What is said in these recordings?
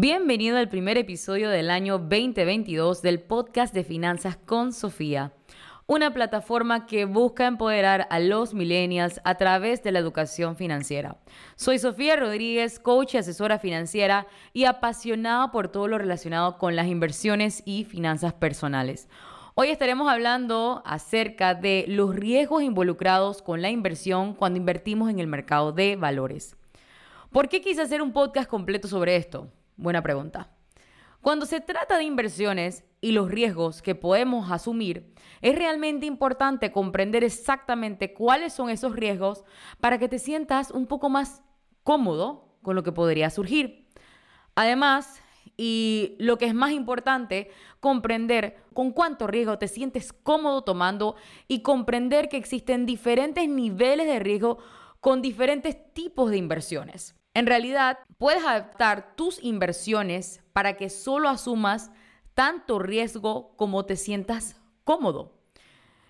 Bienvenido al primer episodio del año 2022 del podcast de Finanzas con Sofía, una plataforma que busca empoderar a los millennials a través de la educación financiera. Soy Sofía Rodríguez, coach y asesora financiera y apasionada por todo lo relacionado con las inversiones y finanzas personales. Hoy estaremos hablando acerca de los riesgos involucrados con la inversión cuando invertimos en el mercado de valores. ¿Por qué quise hacer un podcast completo sobre esto? Buena pregunta. Cuando se trata de inversiones y los riesgos que podemos asumir, es realmente importante comprender exactamente cuáles son esos riesgos para que te sientas un poco más cómodo con lo que podría surgir. Además, y lo que es más importante, comprender con cuánto riesgo te sientes cómodo tomando y comprender que existen diferentes niveles de riesgo con diferentes tipos de inversiones. En realidad, puedes adaptar tus inversiones para que solo asumas tanto riesgo como te sientas cómodo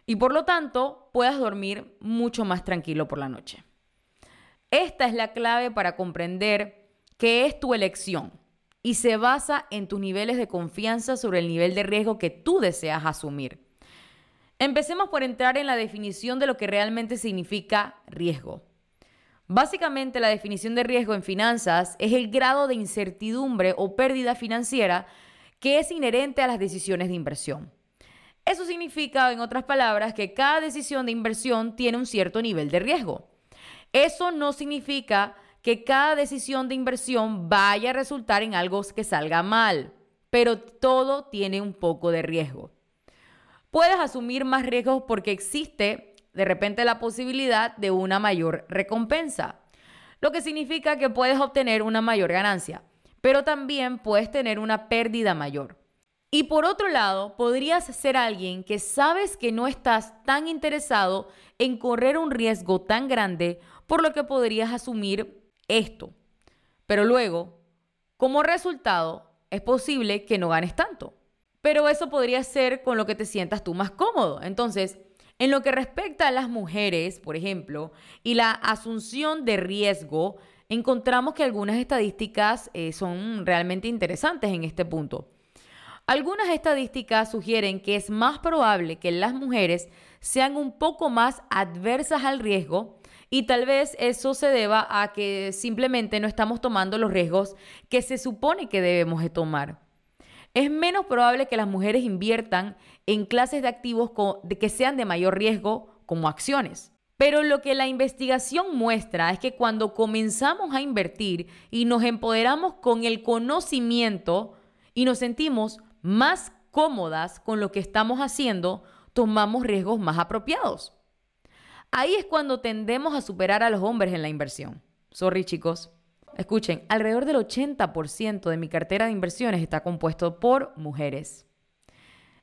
y por lo tanto puedas dormir mucho más tranquilo por la noche. Esta es la clave para comprender que es tu elección y se basa en tus niveles de confianza sobre el nivel de riesgo que tú deseas asumir. Empecemos por entrar en la definición de lo que realmente significa riesgo. Básicamente la definición de riesgo en finanzas es el grado de incertidumbre o pérdida financiera que es inherente a las decisiones de inversión. Eso significa, en otras palabras, que cada decisión de inversión tiene un cierto nivel de riesgo. Eso no significa que cada decisión de inversión vaya a resultar en algo que salga mal, pero todo tiene un poco de riesgo. Puedes asumir más riesgos porque existe de repente la posibilidad de una mayor recompensa, lo que significa que puedes obtener una mayor ganancia, pero también puedes tener una pérdida mayor. Y por otro lado, podrías ser alguien que sabes que no estás tan interesado en correr un riesgo tan grande, por lo que podrías asumir esto. Pero luego, como resultado, es posible que no ganes tanto. Pero eso podría ser con lo que te sientas tú más cómodo. Entonces, en lo que respecta a las mujeres, por ejemplo, y la asunción de riesgo, encontramos que algunas estadísticas eh, son realmente interesantes en este punto. Algunas estadísticas sugieren que es más probable que las mujeres sean un poco más adversas al riesgo y tal vez eso se deba a que simplemente no estamos tomando los riesgos que se supone que debemos de tomar es menos probable que las mujeres inviertan en clases de activos que sean de mayor riesgo como acciones. Pero lo que la investigación muestra es que cuando comenzamos a invertir y nos empoderamos con el conocimiento y nos sentimos más cómodas con lo que estamos haciendo, tomamos riesgos más apropiados. Ahí es cuando tendemos a superar a los hombres en la inversión. Sorry chicos. Escuchen, alrededor del 80% de mi cartera de inversiones está compuesto por mujeres.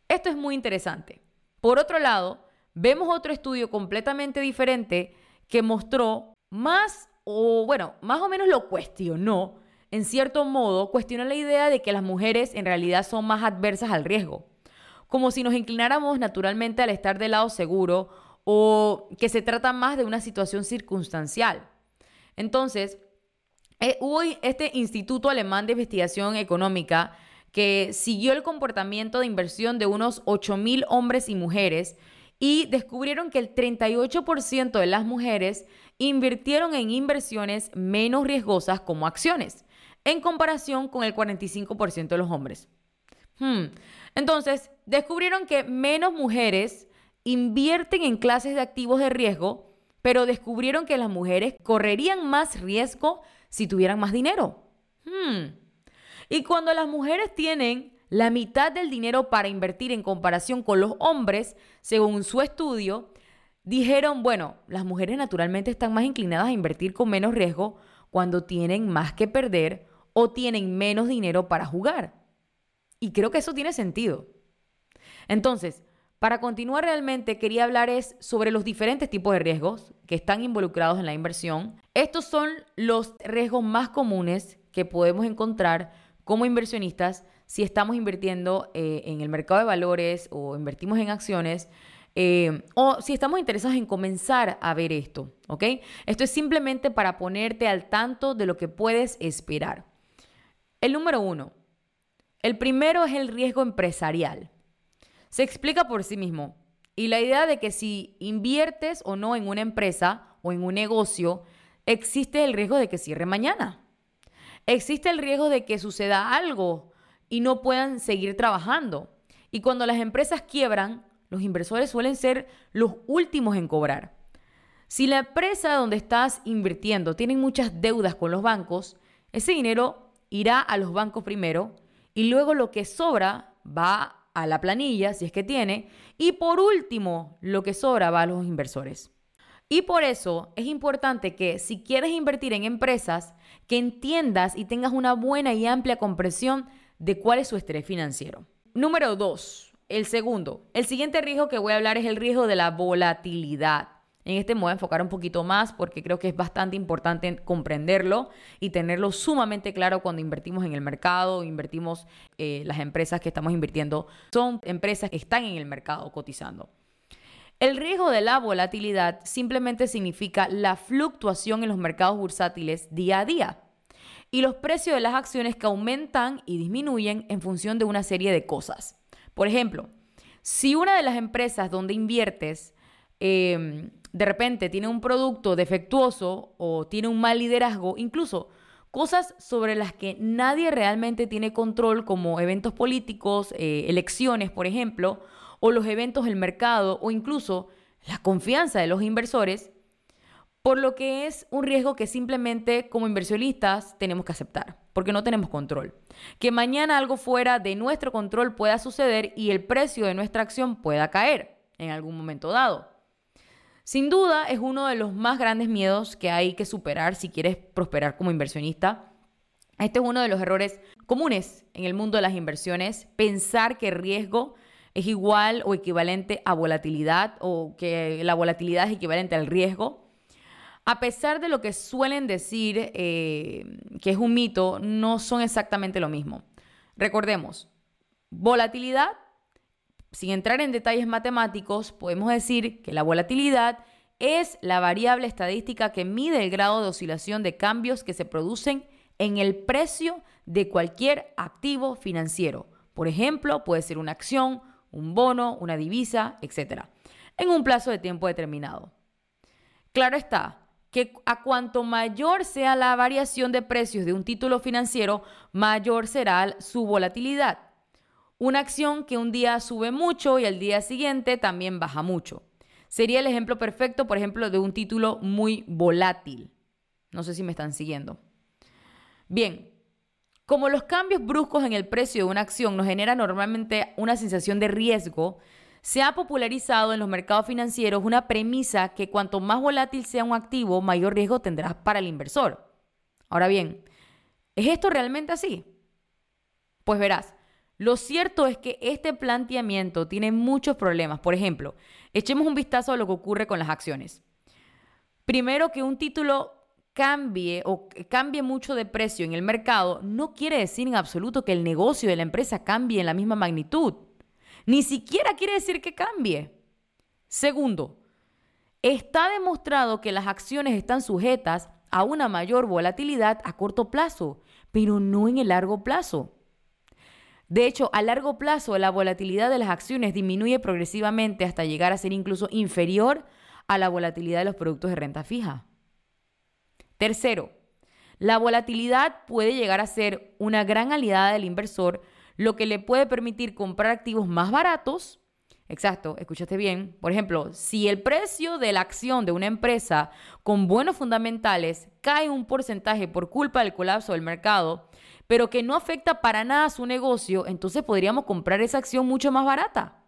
Esto es muy interesante. Por otro lado, vemos otro estudio completamente diferente que mostró más, o bueno, más o menos lo cuestionó, en cierto modo, cuestionó la idea de que las mujeres en realidad son más adversas al riesgo, como si nos inclináramos naturalmente al estar del lado seguro o que se trata más de una situación circunstancial. Entonces, eh, hubo este Instituto Alemán de Investigación Económica que siguió el comportamiento de inversión de unos 8.000 hombres y mujeres y descubrieron que el 38% de las mujeres invirtieron en inversiones menos riesgosas como acciones, en comparación con el 45% de los hombres. Hmm. Entonces, descubrieron que menos mujeres invierten en clases de activos de riesgo, pero descubrieron que las mujeres correrían más riesgo si tuvieran más dinero. Hmm. Y cuando las mujeres tienen la mitad del dinero para invertir en comparación con los hombres, según su estudio, dijeron, bueno, las mujeres naturalmente están más inclinadas a invertir con menos riesgo cuando tienen más que perder o tienen menos dinero para jugar. Y creo que eso tiene sentido. Entonces, para continuar realmente quería hablar sobre los diferentes tipos de riesgos que están involucrados en la inversión. Estos son los riesgos más comunes que podemos encontrar como inversionistas si estamos invirtiendo eh, en el mercado de valores o invertimos en acciones. Eh, o si estamos interesados en comenzar a ver esto, ¿ok? Esto es simplemente para ponerte al tanto de lo que puedes esperar. El número uno. El primero es el riesgo empresarial. Se explica por sí mismo. Y la idea de que si inviertes o no en una empresa o en un negocio, existe el riesgo de que cierre mañana. Existe el riesgo de que suceda algo y no puedan seguir trabajando. Y cuando las empresas quiebran, los inversores suelen ser los últimos en cobrar. Si la empresa donde estás invirtiendo tiene muchas deudas con los bancos, ese dinero irá a los bancos primero y luego lo que sobra va a la planilla, si es que tiene, y por último, lo que sobra va a los inversores. Y por eso es importante que si quieres invertir en empresas, que entiendas y tengas una buena y amplia comprensión de cuál es su estrés financiero. Número dos, el segundo. El siguiente riesgo que voy a hablar es el riesgo de la volatilidad. En este me voy a enfocar un poquito más porque creo que es bastante importante comprenderlo y tenerlo sumamente claro cuando invertimos en el mercado, invertimos eh, las empresas que estamos invirtiendo. Son empresas que están en el mercado cotizando. El riesgo de la volatilidad simplemente significa la fluctuación en los mercados bursátiles día a día y los precios de las acciones que aumentan y disminuyen en función de una serie de cosas. Por ejemplo, si una de las empresas donde inviertes em, de repente tiene un producto defectuoso o tiene un mal liderazgo, incluso cosas sobre las que nadie realmente tiene control, como eventos políticos, eh, elecciones, por ejemplo, o los eventos del mercado, o incluso la confianza de los inversores, por lo que es un riesgo que simplemente como inversionistas tenemos que aceptar, porque no tenemos control. Que mañana algo fuera de nuestro control pueda suceder y el precio de nuestra acción pueda caer en algún momento dado. Sin duda es uno de los más grandes miedos que hay que superar si quieres prosperar como inversionista. Este es uno de los errores comunes en el mundo de las inversiones, pensar que riesgo es igual o equivalente a volatilidad o que la volatilidad es equivalente al riesgo. A pesar de lo que suelen decir eh, que es un mito, no son exactamente lo mismo. Recordemos, volatilidad sin entrar en detalles matemáticos, podemos decir que la volatilidad es la variable estadística que mide el grado de oscilación de cambios que se producen en el precio de cualquier activo financiero. Por ejemplo, puede ser una acción, un bono, una divisa, etc. En un plazo de tiempo determinado. Claro está que a cuanto mayor sea la variación de precios de un título financiero, mayor será su volatilidad. Una acción que un día sube mucho y al día siguiente también baja mucho. Sería el ejemplo perfecto, por ejemplo, de un título muy volátil. No sé si me están siguiendo. Bien, como los cambios bruscos en el precio de una acción nos generan normalmente una sensación de riesgo, se ha popularizado en los mercados financieros una premisa que cuanto más volátil sea un activo, mayor riesgo tendrás para el inversor. Ahora bien, ¿es esto realmente así? Pues verás, lo cierto es que este planteamiento tiene muchos problemas. Por ejemplo, echemos un vistazo a lo que ocurre con las acciones. Primero, que un título cambie o cambie mucho de precio en el mercado no quiere decir en absoluto que el negocio de la empresa cambie en la misma magnitud. Ni siquiera quiere decir que cambie. Segundo, está demostrado que las acciones están sujetas a una mayor volatilidad a corto plazo, pero no en el largo plazo. De hecho, a largo plazo la volatilidad de las acciones disminuye progresivamente hasta llegar a ser incluso inferior a la volatilidad de los productos de renta fija. Tercero, la volatilidad puede llegar a ser una gran aliada del inversor, lo que le puede permitir comprar activos más baratos. Exacto, escúchate bien. Por ejemplo, si el precio de la acción de una empresa con buenos fundamentales cae un porcentaje por culpa del colapso del mercado, pero que no afecta para nada su negocio, entonces podríamos comprar esa acción mucho más barata.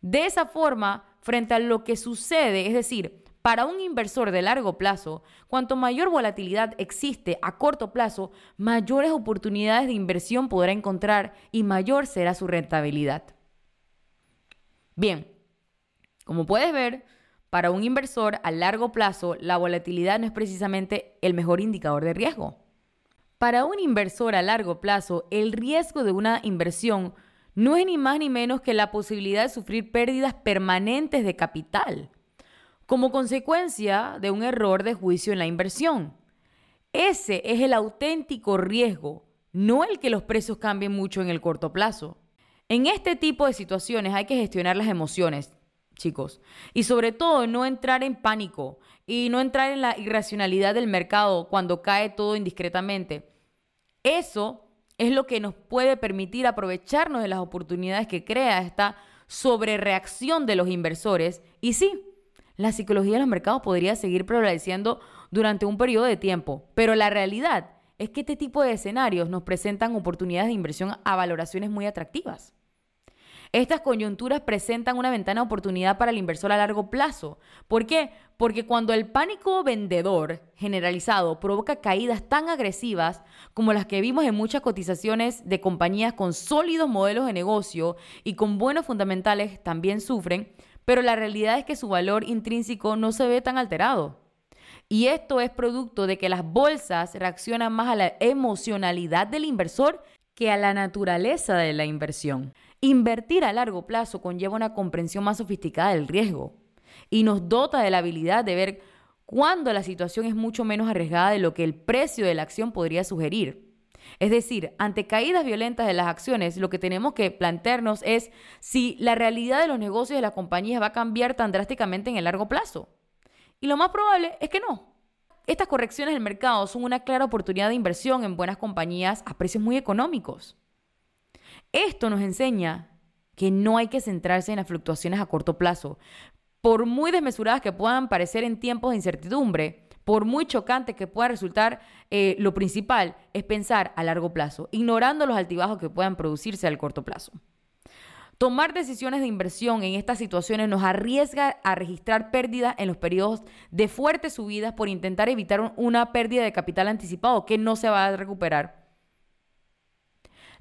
De esa forma, frente a lo que sucede, es decir, para un inversor de largo plazo, cuanto mayor volatilidad existe a corto plazo, mayores oportunidades de inversión podrá encontrar y mayor será su rentabilidad. Bien, como puedes ver, para un inversor a largo plazo, la volatilidad no es precisamente el mejor indicador de riesgo. Para un inversor a largo plazo, el riesgo de una inversión no es ni más ni menos que la posibilidad de sufrir pérdidas permanentes de capital, como consecuencia de un error de juicio en la inversión. Ese es el auténtico riesgo, no el que los precios cambien mucho en el corto plazo. En este tipo de situaciones hay que gestionar las emociones, chicos, y sobre todo no entrar en pánico y no entrar en la irracionalidad del mercado cuando cae todo indiscretamente. Eso es lo que nos puede permitir aprovecharnos de las oportunidades que crea esta sobrereacción de los inversores. Y sí, la psicología de los mercados podría seguir prevaleciendo durante un periodo de tiempo, pero la realidad es que este tipo de escenarios nos presentan oportunidades de inversión a valoraciones muy atractivas. Estas coyunturas presentan una ventana de oportunidad para el inversor a largo plazo. ¿Por qué? Porque cuando el pánico vendedor generalizado provoca caídas tan agresivas como las que vimos en muchas cotizaciones de compañías con sólidos modelos de negocio y con buenos fundamentales también sufren, pero la realidad es que su valor intrínseco no se ve tan alterado. Y esto es producto de que las bolsas reaccionan más a la emocionalidad del inversor que a la naturaleza de la inversión. Invertir a largo plazo conlleva una comprensión más sofisticada del riesgo y nos dota de la habilidad de ver cuándo la situación es mucho menos arriesgada de lo que el precio de la acción podría sugerir. Es decir, ante caídas violentas de las acciones, lo que tenemos que plantearnos es si la realidad de los negocios de las compañías va a cambiar tan drásticamente en el largo plazo. Y lo más probable es que no. Estas correcciones del mercado son una clara oportunidad de inversión en buenas compañías a precios muy económicos. Esto nos enseña que no hay que centrarse en las fluctuaciones a corto plazo. Por muy desmesuradas que puedan parecer en tiempos de incertidumbre, por muy chocante que pueda resultar, eh, lo principal es pensar a largo plazo, ignorando los altibajos que puedan producirse al corto plazo. Tomar decisiones de inversión en estas situaciones nos arriesga a registrar pérdidas en los periodos de fuertes subidas por intentar evitar una pérdida de capital anticipado que no se va a recuperar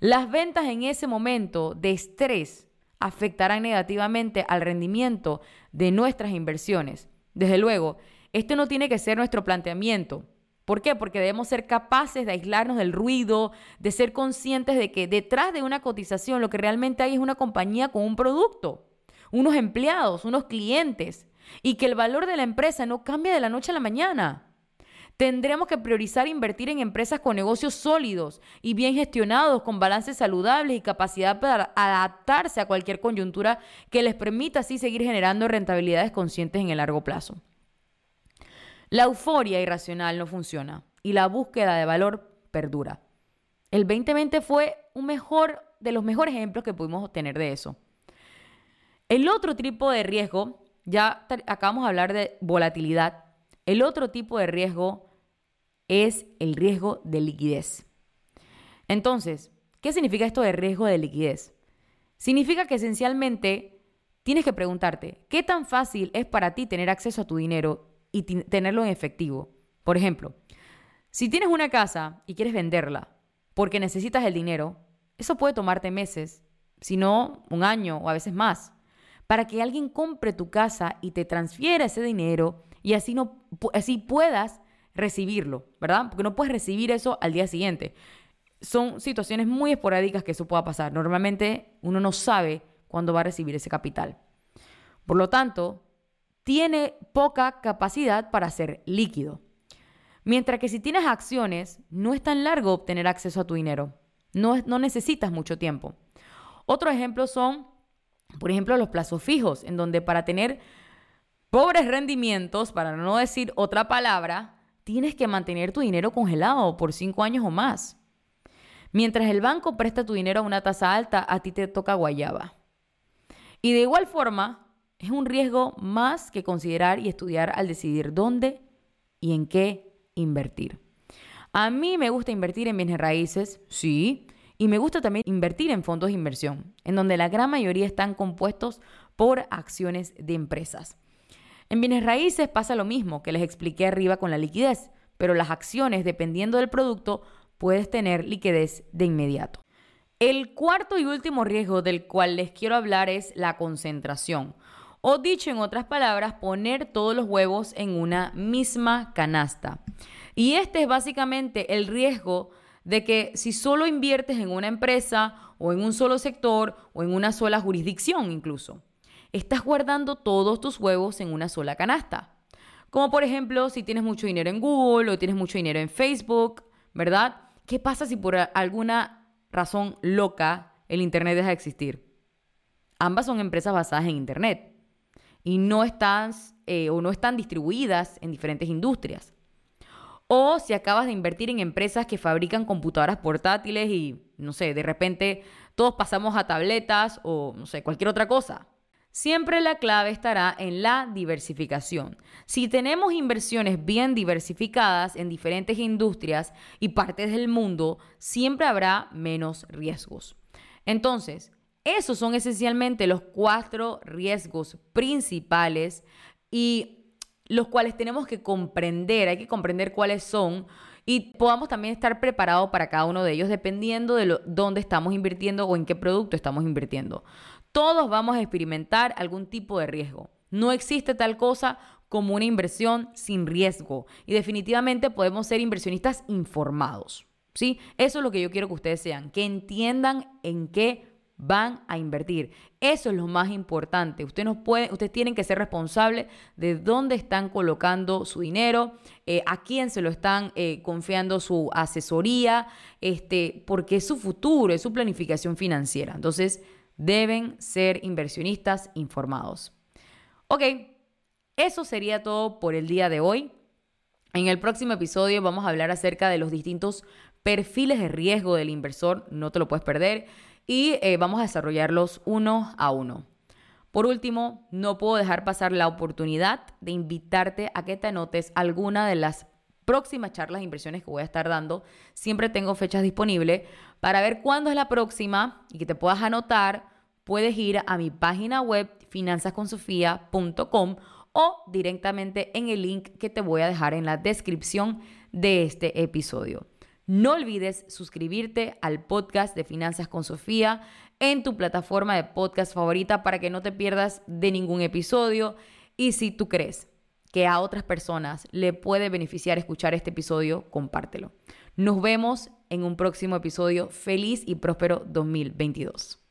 las ventas en ese momento de estrés afectarán negativamente al rendimiento de nuestras inversiones. Desde luego, este no tiene que ser nuestro planteamiento. ¿Por qué? Porque debemos ser capaces de aislarnos del ruido, de ser conscientes de que detrás de una cotización lo que realmente hay es una compañía con un producto, unos empleados, unos clientes, y que el valor de la empresa no cambia de la noche a la mañana. Tendremos que priorizar invertir en empresas con negocios sólidos y bien gestionados, con balances saludables y capacidad para adaptarse a cualquier coyuntura que les permita así seguir generando rentabilidades conscientes en el largo plazo. La euforia irracional no funciona y la búsqueda de valor perdura. El 2020 fue un mejor de los mejores ejemplos que pudimos obtener de eso. El otro tipo de riesgo, ya acabamos de hablar de volatilidad, el otro tipo de riesgo es el riesgo de liquidez. Entonces, ¿qué significa esto de riesgo de liquidez? Significa que esencialmente tienes que preguntarte, ¿qué tan fácil es para ti tener acceso a tu dinero y tenerlo en efectivo? Por ejemplo, si tienes una casa y quieres venderla porque necesitas el dinero, eso puede tomarte meses, si no un año o a veces más, para que alguien compre tu casa y te transfiera ese dinero y así, no, así puedas recibirlo, ¿verdad? Porque no puedes recibir eso al día siguiente. Son situaciones muy esporádicas que eso pueda pasar. Normalmente uno no sabe cuándo va a recibir ese capital. Por lo tanto, tiene poca capacidad para ser líquido. Mientras que si tienes acciones, no es tan largo obtener acceso a tu dinero. No, no necesitas mucho tiempo. Otro ejemplo son, por ejemplo, los plazos fijos, en donde para tener pobres rendimientos, para no decir otra palabra, tienes que mantener tu dinero congelado por cinco años o más. Mientras el banco presta tu dinero a una tasa alta, a ti te toca guayaba. Y de igual forma, es un riesgo más que considerar y estudiar al decidir dónde y en qué invertir. A mí me gusta invertir en bienes raíces, sí, y me gusta también invertir en fondos de inversión, en donde la gran mayoría están compuestos por acciones de empresas. En bienes raíces pasa lo mismo que les expliqué arriba con la liquidez, pero las acciones, dependiendo del producto, puedes tener liquidez de inmediato. El cuarto y último riesgo del cual les quiero hablar es la concentración. O dicho en otras palabras, poner todos los huevos en una misma canasta. Y este es básicamente el riesgo de que si solo inviertes en una empresa o en un solo sector o en una sola jurisdicción incluso, estás guardando todos tus huevos en una sola canasta. Como por ejemplo, si tienes mucho dinero en Google o tienes mucho dinero en Facebook, ¿verdad? ¿Qué pasa si por alguna razón loca el Internet deja de existir? Ambas son empresas basadas en Internet y no están eh, o no están distribuidas en diferentes industrias. O si acabas de invertir en empresas que fabrican computadoras portátiles y, no sé, de repente todos pasamos a tabletas o, no sé, cualquier otra cosa. Siempre la clave estará en la diversificación. Si tenemos inversiones bien diversificadas en diferentes industrias y partes del mundo, siempre habrá menos riesgos. Entonces, esos son esencialmente los cuatro riesgos principales y los cuales tenemos que comprender, hay que comprender cuáles son y podamos también estar preparados para cada uno de ellos dependiendo de dónde estamos invirtiendo o en qué producto estamos invirtiendo. Todos vamos a experimentar algún tipo de riesgo. No existe tal cosa como una inversión sin riesgo y definitivamente podemos ser inversionistas informados. ¿sí? Eso es lo que yo quiero que ustedes sean, que entiendan en qué van a invertir. Eso es lo más importante. Ustedes, no pueden, ustedes tienen que ser responsables de dónde están colocando su dinero, eh, a quién se lo están eh, confiando su asesoría, este, porque es su futuro, es su planificación financiera. Entonces, deben ser inversionistas informados. Ok, eso sería todo por el día de hoy. En el próximo episodio vamos a hablar acerca de los distintos perfiles de riesgo del inversor, no te lo puedes perder, y eh, vamos a desarrollarlos uno a uno. Por último, no puedo dejar pasar la oportunidad de invitarte a que te anotes alguna de las próximas charlas de inversiones que voy a estar dando. Siempre tengo fechas disponibles para ver cuándo es la próxima y que te puedas anotar. Puedes ir a mi página web finanzasconsofia.com o directamente en el link que te voy a dejar en la descripción de este episodio. No olvides suscribirte al podcast de Finanzas con Sofía en tu plataforma de podcast favorita para que no te pierdas de ningún episodio. Y si tú crees que a otras personas le puede beneficiar escuchar este episodio, compártelo. Nos vemos en un próximo episodio. Feliz y próspero 2022.